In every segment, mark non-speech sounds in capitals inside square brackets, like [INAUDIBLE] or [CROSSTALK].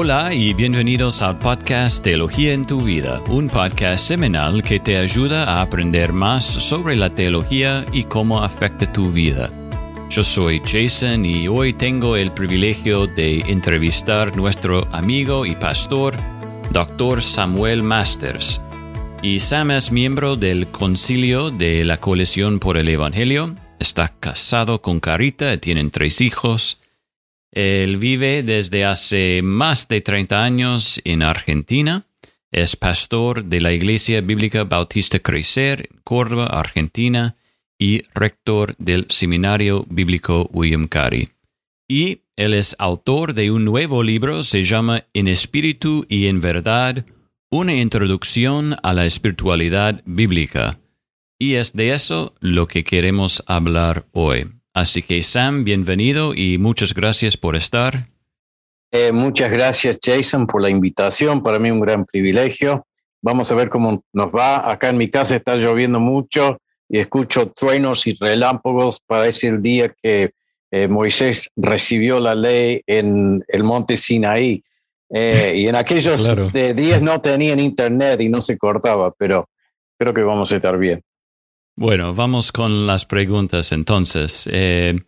Hola y bienvenidos al podcast Teología en tu vida, un podcast semanal que te ayuda a aprender más sobre la teología y cómo afecta tu vida. Yo soy Jason y hoy tengo el privilegio de entrevistar nuestro amigo y pastor, Dr. Samuel Masters. Y Sam es miembro del concilio de la Coalición por el Evangelio, está casado con Carita, tienen tres hijos, él vive desde hace más de 30 años en Argentina. Es pastor de la Iglesia Bíblica Bautista Crecer en Córdoba, Argentina, y rector del Seminario Bíblico William Carey. Y él es autor de un nuevo libro, se llama En Espíritu y en Verdad, una introducción a la espiritualidad bíblica. Y es de eso lo que queremos hablar hoy. Así que Sam, bienvenido y muchas gracias por estar. Eh, muchas gracias Jason por la invitación, para mí un gran privilegio. Vamos a ver cómo nos va. Acá en mi casa está lloviendo mucho y escucho truenos y relámpagos. Parece el día que eh, Moisés recibió la ley en el monte Sinaí. Eh, y en aquellos [LAUGHS] días no tenían internet y no se cortaba, pero creo que vamos a estar bien. Bueno, vamos con las preguntas entonces. Eh,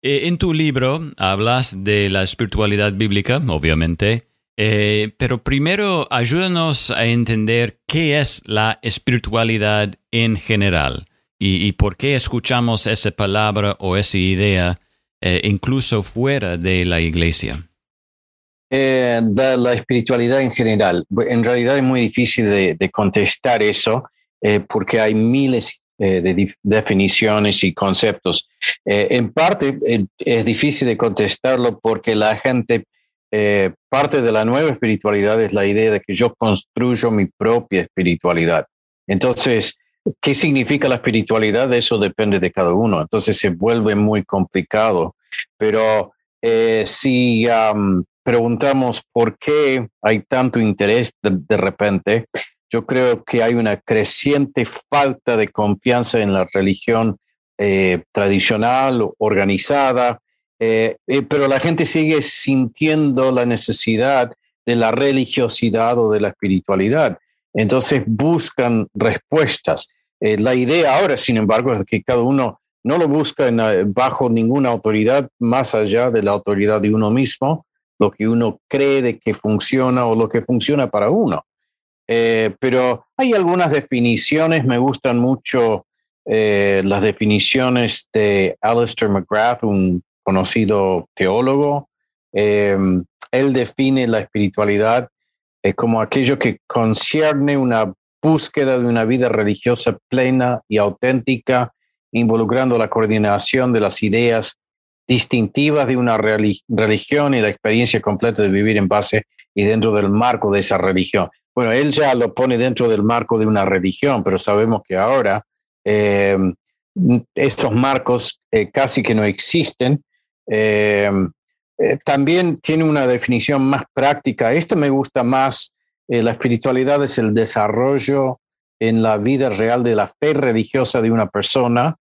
eh, en tu libro hablas de la espiritualidad bíblica, obviamente, eh, pero primero ayúdanos a entender qué es la espiritualidad en general y, por qué escuchamos esa palabra o esa idea incluso fuera de la iglesia. la espiritualidad en general. En realidad es muy difícil de, contestar eso porque hay miles eh, de definiciones y conceptos. Eh, en parte eh, es difícil de contestarlo porque la gente, parte de la nueva espiritualidad es la idea de que yo construyo mi propia espiritualidad. Entonces, ¿qué significa la espiritualidad? Eso depende de cada uno. Entonces se vuelve muy complicado. Pero si preguntamos por qué hay tanto interés de repente, yo creo que hay una creciente falta de confianza en la religión eh, tradicional, organizada, eh, eh, pero la gente sigue sintiendo la necesidad de la religiosidad o de la espiritualidad. Entonces buscan respuestas. la idea ahora, sin embargo, es que cada uno no lo busca bajo ninguna autoridad más allá de la autoridad de uno mismo, lo que uno cree de que funciona o lo que funciona para uno. Eh, pero hay algunas definiciones, me gustan mucho eh, las definiciones de Alistair McGrath, un conocido teólogo. Em, él define la espiritualidad eh, como aquello que concierne una búsqueda de una vida religiosa plena y auténtica, involucrando la coordinación de las ideas distintivas de una religión y la experiencia completa de vivir en base y dentro del marco de esa religión. Bueno, él ya lo pone dentro del marco de una religión, pero sabemos que ahora eh, estos marcos eh, casi que no existen. Eh, también tiene una definición más práctica. Esta me gusta más. la espiritualidad es el desarrollo en la vida real de la fe religiosa de una persona.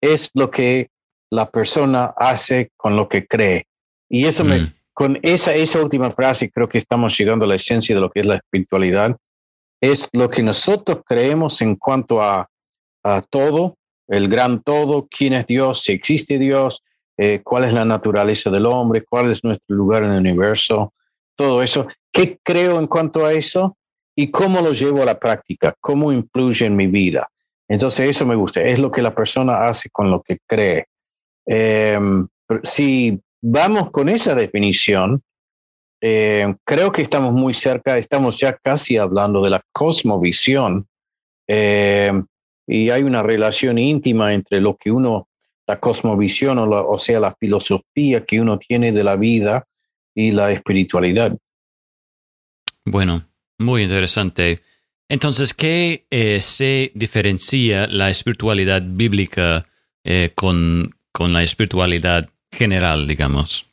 Es lo que la persona hace con lo que cree. Y eso me, mm con esa, esa última frase creo que estamos llegando a la esencia de lo que es la espiritualidad. Es lo que nosotros creemos en cuanto a, a todo, el gran todo, quién es Dios, si existe Dios, eh, cuál es la naturaleza del hombre, cuál es nuestro lugar en el universo, todo eso. ¿Qué creo en cuanto a eso? Y cómo lo llevo a la práctica, cómo influye en mi vida. Entonces eso me gusta, es lo que la persona hace con lo que cree. Eh, si vamos con esa definición, eh, creo que estamos muy cerca, estamos ya casi hablando de la cosmovisión eh, y hay una relación íntima entre lo que uno, la cosmovisión o, sea, la filosofía que uno tiene de la vida y la espiritualidad. Bueno, muy interesante. Entonces, ¿qué eh, se diferencia la espiritualidad bíblica con, con la espiritualidad general, digamos?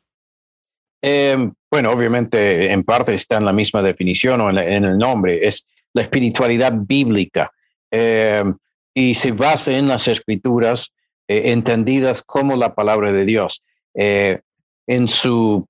Em, bueno, obviamente en parte está en la misma definición o en, el nombre, es la espiritualidad bíblica em, y se basa en las escrituras eh, entendidas como la palabra de Dios. Eh, en su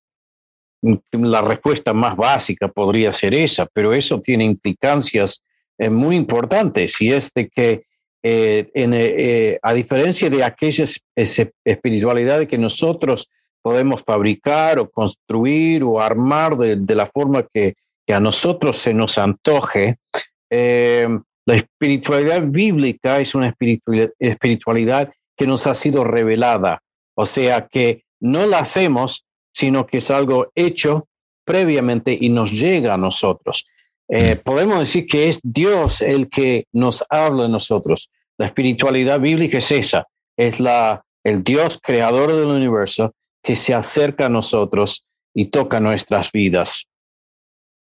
la respuesta más básica podría ser esa, pero eso tiene implicancias eh, muy importantes y es de que eh, eh, a diferencia de aquellas espiritualidades que nosotros podemos fabricar o construir o armar de, la forma que, a nosotros se nos antoje, la espiritualidad bíblica es una espiritualidad que nos ha sido revelada, o sea que no la hacemos sino que es algo hecho previamente y nos llega a nosotros. Eh, podemos decir que es Dios el que nos habla a nosotros. La espiritualidad bíblica es esa, es la, el Dios creador del universo que se acerca a nosotros y toca nuestras vidas.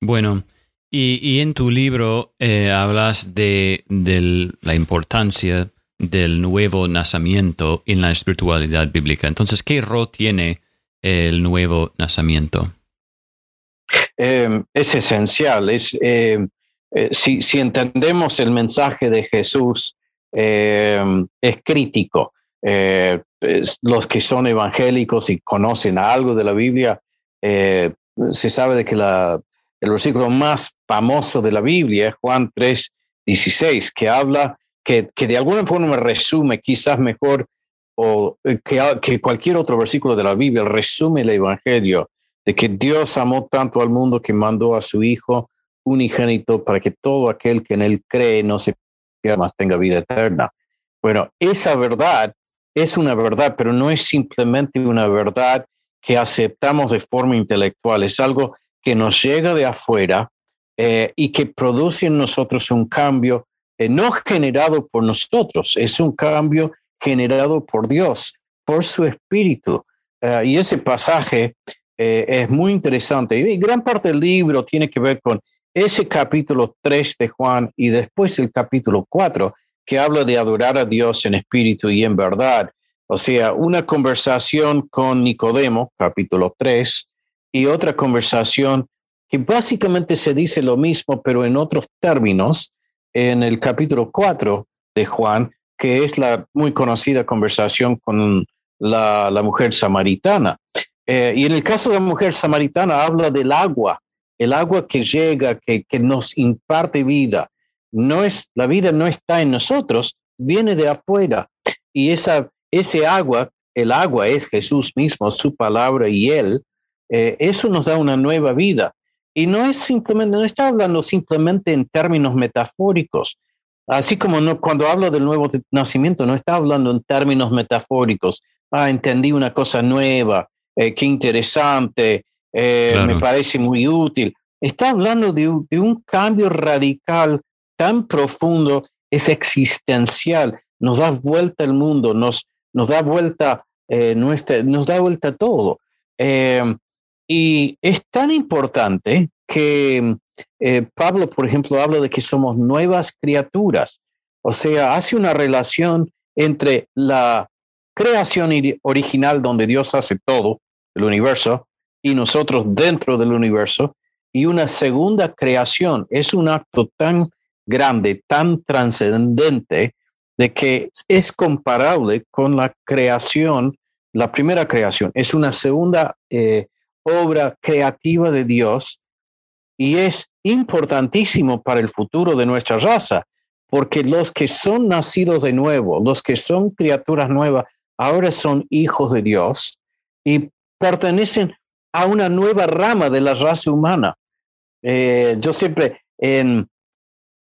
Bueno, y, en tu libro eh, hablas de, de, la importancia del nuevo nacimiento en la espiritualidad bíblica. Entonces, ¿qué rol tiene el nuevo nacimiento? Em, es esencial. Es, em, eh, si, si, entendemos el mensaje de Jesús, em, es crítico. Eh, los que son evangélicos y conocen algo de la Biblia, eh, se sabe de que la, el versículo más famoso de la Biblia es Juan 3, 16, que habla, que, que de alguna forma resume quizás mejor o eh, que, cualquier otro versículo de la Biblia resume el Evangelio de que Dios amó tanto al mundo que mandó a su Hijo unigénito para que todo aquel que en él cree no se pierda, más tenga vida eterna. Bueno, esa verdad es una verdad, pero no es simplemente una verdad que aceptamos de forma intelectual, es algo que nos llega de afuera eh, y que produce en nosotros un cambio eh, no generado por nosotros, es un cambio generado por Dios, por su espíritu. Eh, y ese pasaje eh, es muy interesante. Y gran parte del libro tiene que ver con ese capítulo 3 de Juan y después el capítulo 4, que habla de adorar a Dios en espíritu y en verdad. O sea, una conversación con Nicodemo, capítulo 3, y otra conversación que básicamente se dice lo mismo, pero en otros términos, en el capítulo 4 de Juan, que es la muy conocida conversación con la, mujer samaritana. Eh, y en el caso de la mujer samaritana habla del agua, el agua que llega, que, que nos imparte vida. No es, la vida no está en nosotros, viene de afuera. Y esa, ese agua, el agua es Jesús mismo, su palabra y Él, eh, eso nos da una nueva vida. Y no es simplemente, no está hablando simplemente en términos metafóricos, Así como no, cuando hablo del nuevo nacimiento, no está hablando en términos metafóricos. Ah, entendí una cosa nueva, eh, qué interesante, eh, me parece muy útil. Está hablando de, un cambio radical tan profundo, es existencial, nos da vuelta el mundo, nos, nos da vuelta eh, nuestra, nos da vuelta todo. y es tan importante que eh, Pablo, por ejemplo, habla de que somos nuevas criaturas, o sea, hace una relación entre la creación original donde Dios hace todo, el universo, y nosotros dentro del universo, y una segunda creación. Es un acto tan grande, tan trascendente, de que es comparable con la creación, la primera creación. Es una segunda eh, obra creativa de Dios y es importantísimo para el futuro de nuestra raza, porque los que son nacidos de nuevo, los que son criaturas nuevas, ahora son hijos de Dios y pertenecen a una nueva rama de la raza humana. Eh, yo siempre, en,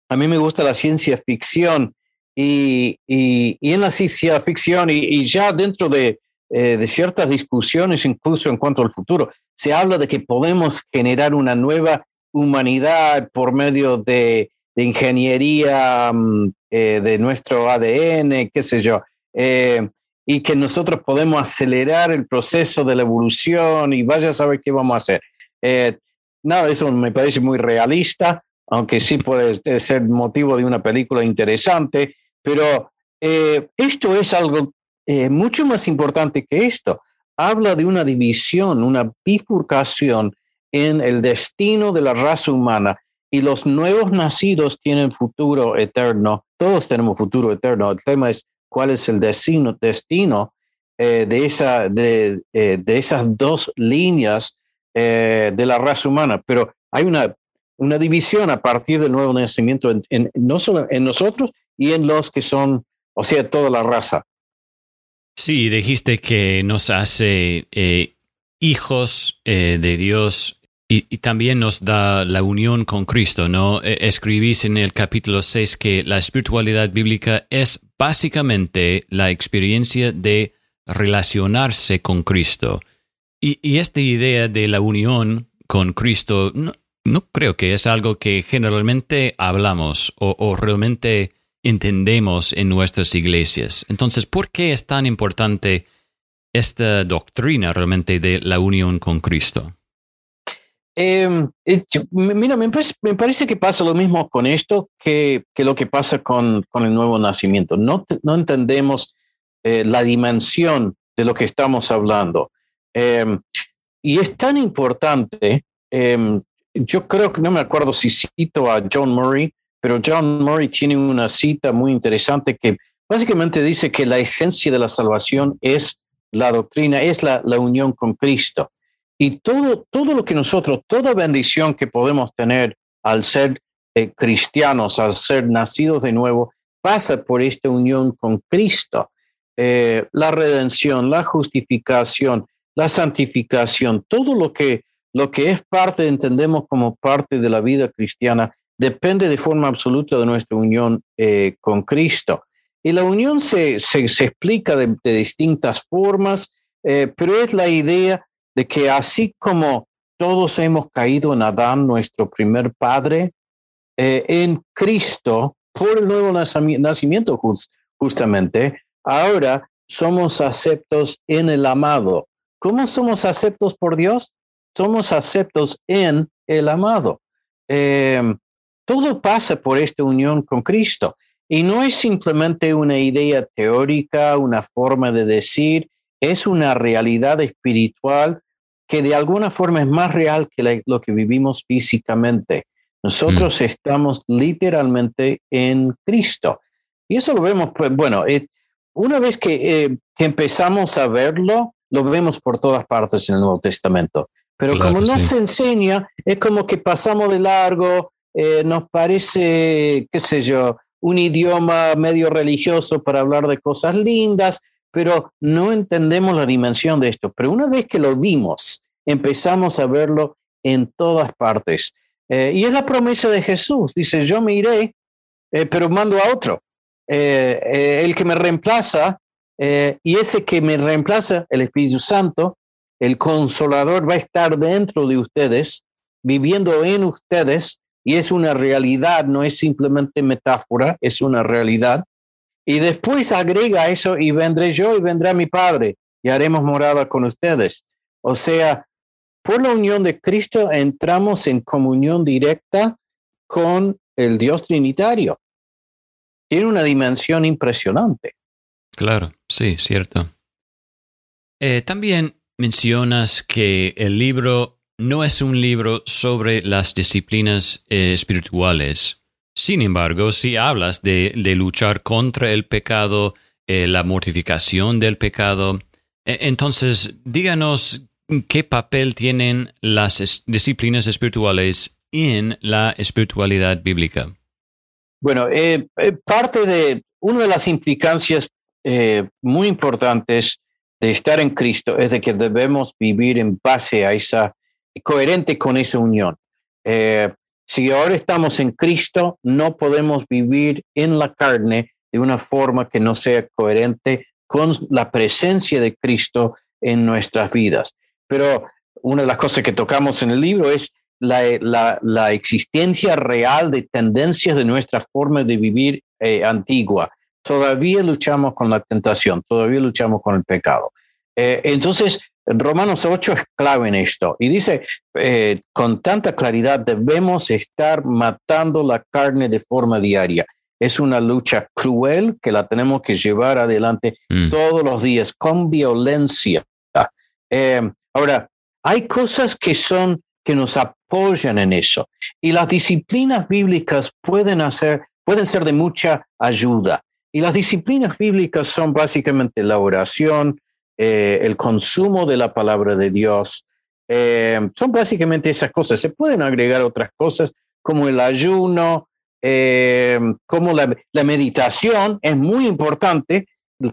a mí me gusta la ciencia ficción y, y, en la ciencia ficción y, ya dentro de, eh, de ciertas discusiones, incluso en cuanto al futuro, se habla de que podemos generar una nueva humanidad por medio de, ingeniería mm, eh, de nuestro ADN, qué sé yo, eh, y que nosotros podemos acelerar el proceso de la evolución y vaya a saber qué vamos a hacer. Eh, nada, eso me parece muy realista, aunque sí puede ser motivo de una película interesante, pero esto es algo mucho más importante que esto. Habla de una división, una bifurcación en el destino de la raza humana y los nuevos nacidos tienen futuro eterno. Todos tenemos futuro eterno. El tema es cuál es el destino, destino eh, de, esa, de, eh, de, esas dos líneas de la raza humana, pero hay una, una división a partir del nuevo nacimiento en, no solo en nosotros y en los que son, o sea, toda la raza. Sí, dijiste que nos hace hijos de Dios y, también nos da la unión con Cristo, ¿no? E, escribís en el capítulo 6 que la espiritualidad bíblica es básicamente la experiencia de relacionarse con Cristo. Y, esta idea de la unión con Cristo no, creo que es algo que generalmente hablamos o, o realmente entendemos en nuestras iglesias. Entonces, ¿por qué es tan importante esta doctrina realmente de la unión con Cristo? Em, eh, mira, me parece, que pasa lo mismo con esto que, que lo que pasa con, con, el nuevo nacimiento. No, no entendemos eh, la dimensión de lo que estamos hablando. Em, y es tan importante, em, yo creo que no me acuerdo si cito a John Murray, pero John Murray tiene una cita muy interesante que básicamente dice que la esencia de la salvación es la doctrina, es la, la unión con Cristo. Y todo, todo lo que nosotros, toda bendición que podemos tener al ser eh, cristianos, al ser nacidos de nuevo, pasa por esta unión con Cristo. Eh, la redención, la justificación, la santificación, todo lo que, lo que es parte, entendemos como parte de la vida cristiana, depende de forma absoluta de nuestra unión eh, con Cristo. Y la unión se, se, explica de, distintas formas, pero es la idea de que así como todos hemos caído en Adán, nuestro primer padre, eh, en Cristo, por el nuevo nacimiento justamente, ahora somos aceptos en el amado. ¿Cómo somos aceptos por Dios? Somos aceptos en el amado. Em, todo pasa por esta unión con Cristo. Y no es simplemente una idea teórica, una forma de decir, es una realidad espiritual que de alguna forma es más real que lo que vivimos físicamente. Nosotros mm. estamos literalmente en Cristo. Y eso lo vemos, pues, bueno, eh, una vez eh, que, empezamos a verlo, lo vemos por todas partes en el Nuevo Testamento. Pero como no se enseña, es como que pasamos de largo, eh, nos parece, qué sé yo, un idioma medio religioso para hablar de cosas lindas, pero no entendemos la dimensión de esto. Pero una vez que lo vimos, empezamos a verlo en todas partes. Eh, y es la promesa de Jesús. Dice, yo me iré, eh, pero mando a otro. Eh, el que me reemplaza, y ese que me reemplaza, el Espíritu Santo, el consolador va a estar dentro de ustedes, viviendo en ustedes, y es una realidad, no es simplemente metáfora, es una realidad. Y después agrega eso, y vendré yo y vendrá mi Padre, y haremos morada con ustedes. O sea, por la unión de Cristo entramos en comunión directa con el Dios Trinitario. Tiene una dimensión impresionante. Claro, sí, cierto. Eh, también mencionas que el libro no es un libro sobre las disciplinas eh, espirituales, sin embargo, si hablas de, luchar contra el pecado, eh, la mortificación del pecado, e, entonces díganos qué papel tienen las disciplinas espirituales en la espiritualidad bíblica. Bueno, eh, eh, parte de una de las implicancias muy importantes de estar en Cristo es de que debemos vivir en base a esa, coherente con esa unión. Si ahora estamos en Cristo, no podemos vivir en la carne de una forma que no sea coherente con la presencia de Cristo en nuestras vidas. Pero una de las cosas que tocamos en el libro es la, existencia real de tendencias de nuestra forma de vivir eh, antigua. Todavía luchamos con la tentación, todavía luchamos con el pecado. Eh, entonces, Romanos 8 es clave en esto y dice eh, con tanta claridad debemos estar matando la carne de forma diaria. Es una lucha cruel que la tenemos que llevar adelante mm. todos los días con violencia. Eh, ahora, hay cosas que son que nos apoyan en eso y las disciplinas bíblicas pueden hacer pueden ser de mucha ayuda. Y las disciplinas bíblicas son básicamente la oración, eh, el consumo de la palabra de Dios, Eh, son básicamente esas cosas. Se pueden agregar otras cosas como el ayuno, eh, como la, la, meditación, es muy importante,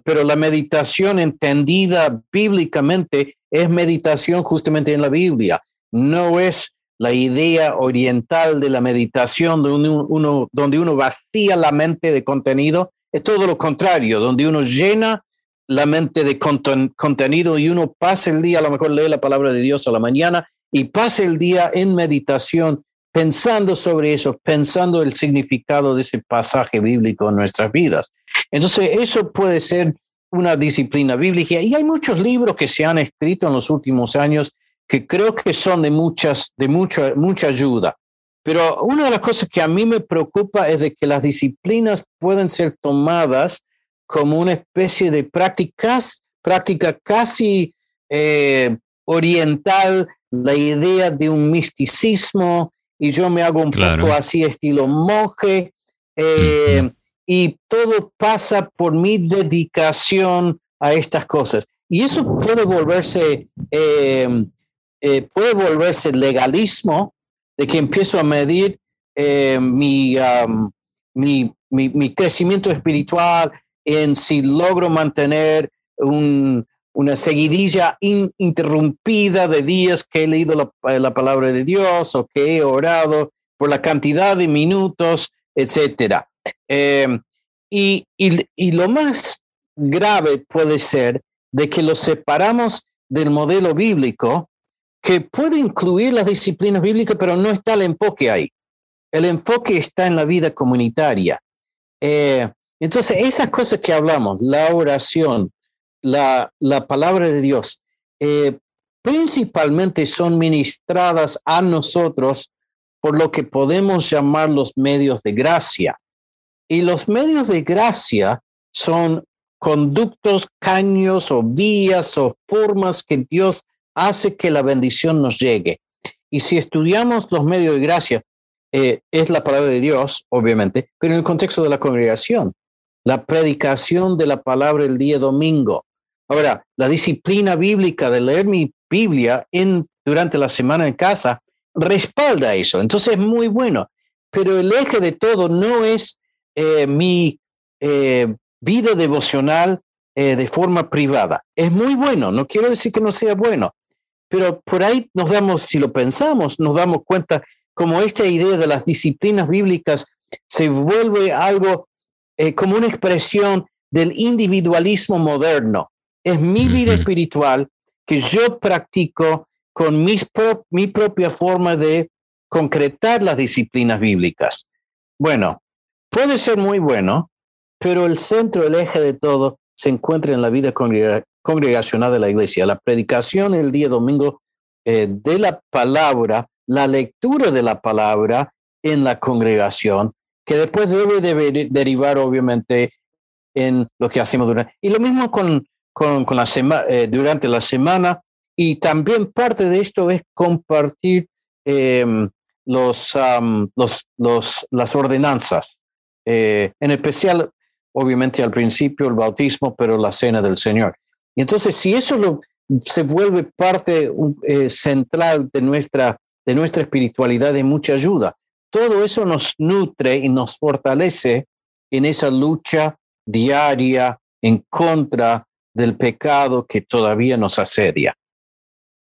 pero la meditación entendida bíblicamente es meditación justamente en la Biblia. No es la idea oriental de la meditación donde uno, donde uno vacía la mente de contenido, es todo lo contrario, donde uno llena la mente de contenido y uno pasa el día, a lo mejor lee la palabra de Dios a la mañana y pasa el día en meditación pensando sobre eso, pensando el significado de ese pasaje bíblico en nuestras vidas. Entonces, eso puede ser una disciplina bíblica y hay muchos libros que se han escrito en los últimos años que creo que son de muchas de mucha mucha ayuda. Pero una de las cosas que a mí me preocupa es de que las disciplinas pueden ser tomadas como una especie de prácticas, práctica casi eh, oriental, la idea de un misticismo, y yo me hago un poco así estilo monje, eh, y todo pasa por mi dedicación a estas cosas. Y eso puede volverse, eh, puede volverse legalismo, de que empiezo a medir mi, mi, mi, mi, crecimiento espiritual, en si logro mantener una seguidilla ininterrumpida de días que he leído la, palabra de Dios o que he orado por la cantidad de minutos, etcétera. Em, y, y, lo más grave puede ser de que lo separamos del modelo bíblico, que puede incluir las disciplinas bíblicas, pero no está el enfoque ahí. El enfoque está en la vida comunitaria. Eh, entonces, esas cosas que hablamos, la oración, la, la palabra de Dios, eh, principalmente son ministradas a nosotros por lo que podemos llamar los medios de gracia. Y los medios de gracia son conductos, caños o vías o formas que Dios hace que la bendición nos llegue. Y si estudiamos los medios de gracia, eh, es la palabra de Dios, obviamente, pero en el contexto de la congregación la predicación de la palabra el día domingo. Ahora, la disciplina bíblica de leer mi Biblia en, durante la semana en casa respalda eso. Entonces es muy bueno. Pero el eje de todo no es eh, mi eh, vida devocional eh, de forma privada. Es muy bueno, no quiero decir que no sea bueno, pero por ahí nos damos, si lo pensamos, nos damos cuenta como esta idea de las disciplinas bíblicas se vuelve algo eh, como una expresión del individualismo moderno. Es mi vida espiritual que yo practico con mis mi propia forma de concretar las disciplinas bíblicas. Bueno, puede ser muy bueno, pero el centro, el eje de todo se encuentra en la vida congregacional de la iglesia. La predicación el día domingo eh, de la palabra, la lectura de la palabra en la congregación que después debe de derivar obviamente en lo que hacemos durante. Y lo mismo con, con, la semana eh, durante la semana. Y también parte de esto es compartir em, los, los, los, las ordenanzas, eh, en especial, obviamente al principio el bautismo, pero la cena del Señor. Y entonces, si eso lo, se vuelve parte eh, central de nuestra, de nuestra espiritualidad, de mucha ayuda todo eso nos nutre y nos fortalece en esa lucha diaria en contra del pecado que todavía nos asedia.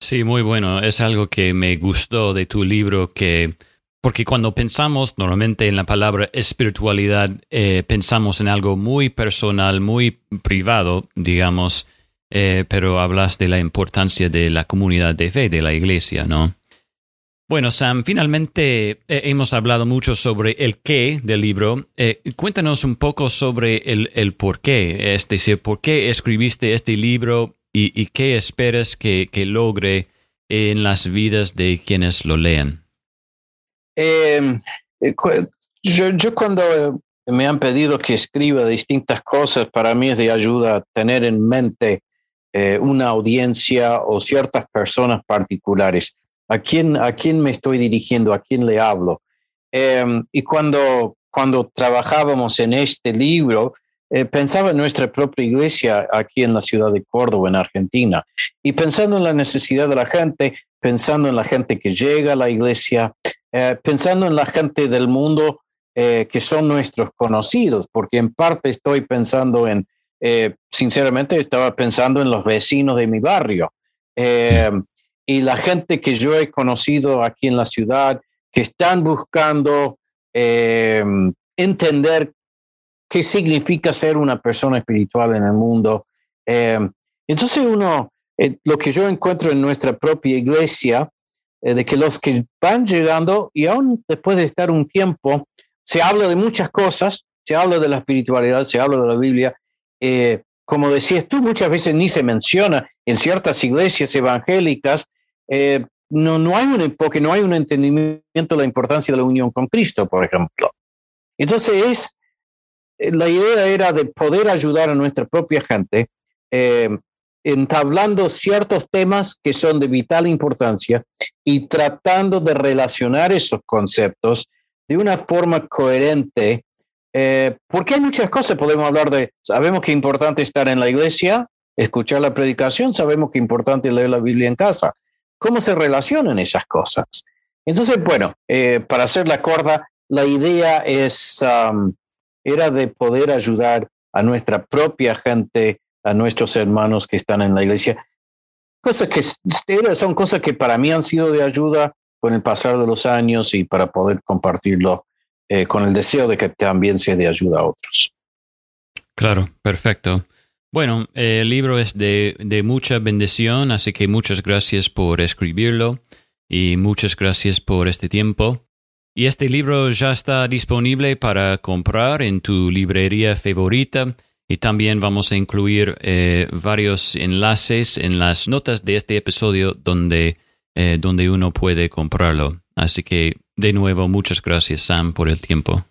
Sí, muy bueno. Es algo que me gustó de tu libro, que porque cuando pensamos normalmente en la palabra espiritualidad, eh, pensamos en algo muy personal, muy privado, digamos, eh, pero hablas de la importancia de la comunidad de fe, de la iglesia, ¿no? Bueno, Sam, finalmente eh, hemos hablado mucho sobre el qué del libro. Eh, cuéntanos un poco sobre el, por qué, es decir, por qué escribiste este libro y, qué esperas que, logre en las vidas de quienes lo lean. Em, eh, yo, cuando me han pedido que escriba distintas cosas, para mí es de ayuda tener en mente una audiencia o ciertas personas particulares ¿A quién, a quién me estoy dirigiendo? ¿A quién le hablo? Em, y cuando, cuando trabajábamos en este libro, eh, pensaba en nuestra propia iglesia aquí en la ciudad de Córdoba, en Argentina, y pensando en la necesidad de la gente, pensando en la gente que llega a la iglesia, eh, pensando en la gente del mundo eh, que son nuestros conocidos, porque en parte estoy pensando en, sinceramente, estaba pensando en los vecinos de mi barrio y la gente que yo he conocido aquí en la ciudad, que están buscando entender qué significa ser una persona espiritual en el mundo. Eh, entonces uno, eh, lo que yo encuentro en nuestra propia iglesia, eh, de que los que van llegando y aún después de estar un tiempo, se habla de muchas cosas, se habla de la espiritualidad, se habla de la Biblia. como decías tú, muchas veces ni se menciona en ciertas iglesias evangélicas. No, no hay un enfoque, no hay un entendimiento de la importancia de la unión con Cristo, por ejemplo. Entonces es eh, la idea era de poder ayudar a nuestra propia gente eh, entablando ciertos temas que son de vital importancia y tratando de relacionar esos conceptos de una forma coherente, eh, porque hay muchas cosas, podemos hablar de, sabemos que es importante estar en la iglesia, escuchar la predicación, sabemos que es importante leer la Biblia en casa. ¿Cómo se relacionan esas cosas? Entonces, bueno, para hacer la corda, la idea es era de poder ayudar a nuestra propia gente, a nuestros hermanos que están en la iglesia. Cosas que son cosas que para mí han sido de ayuda con el pasar de los años y para poder compartirlo eh, con el deseo de que también sea de ayuda a otros. Claro, perfecto. Bueno, el libro es de, de mucha bendición, así que muchas gracias por escribirlo y muchas gracias por este tiempo. Y este libro ya está disponible para comprar en tu librería favorita y también vamos a incluir eh, varios enlaces en las notas de este episodio donde, eh, donde uno puede comprarlo. Así que de nuevo, muchas gracias Sam por el tiempo.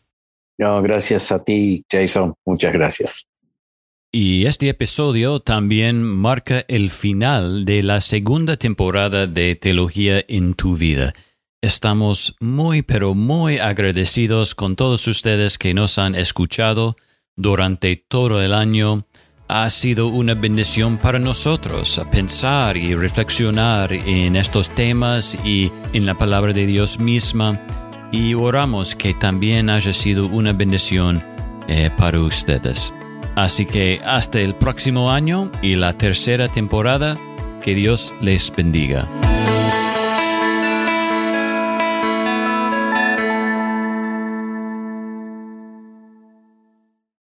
No, gracias a ti, Jason. Muchas gracias. Y este episodio también marca el final de la segunda temporada de Teología en tu vida. Estamos muy pero muy agradecidos con todos ustedes que nos han escuchado durante todo el año. Ha sido una bendición para nosotros pensar y reflexionar en estos temas y en la palabra de Dios misma y oramos que también haya sido una bendición eh, para ustedes. Así que hasta el próximo año y la tercera temporada, que Dios les bendiga.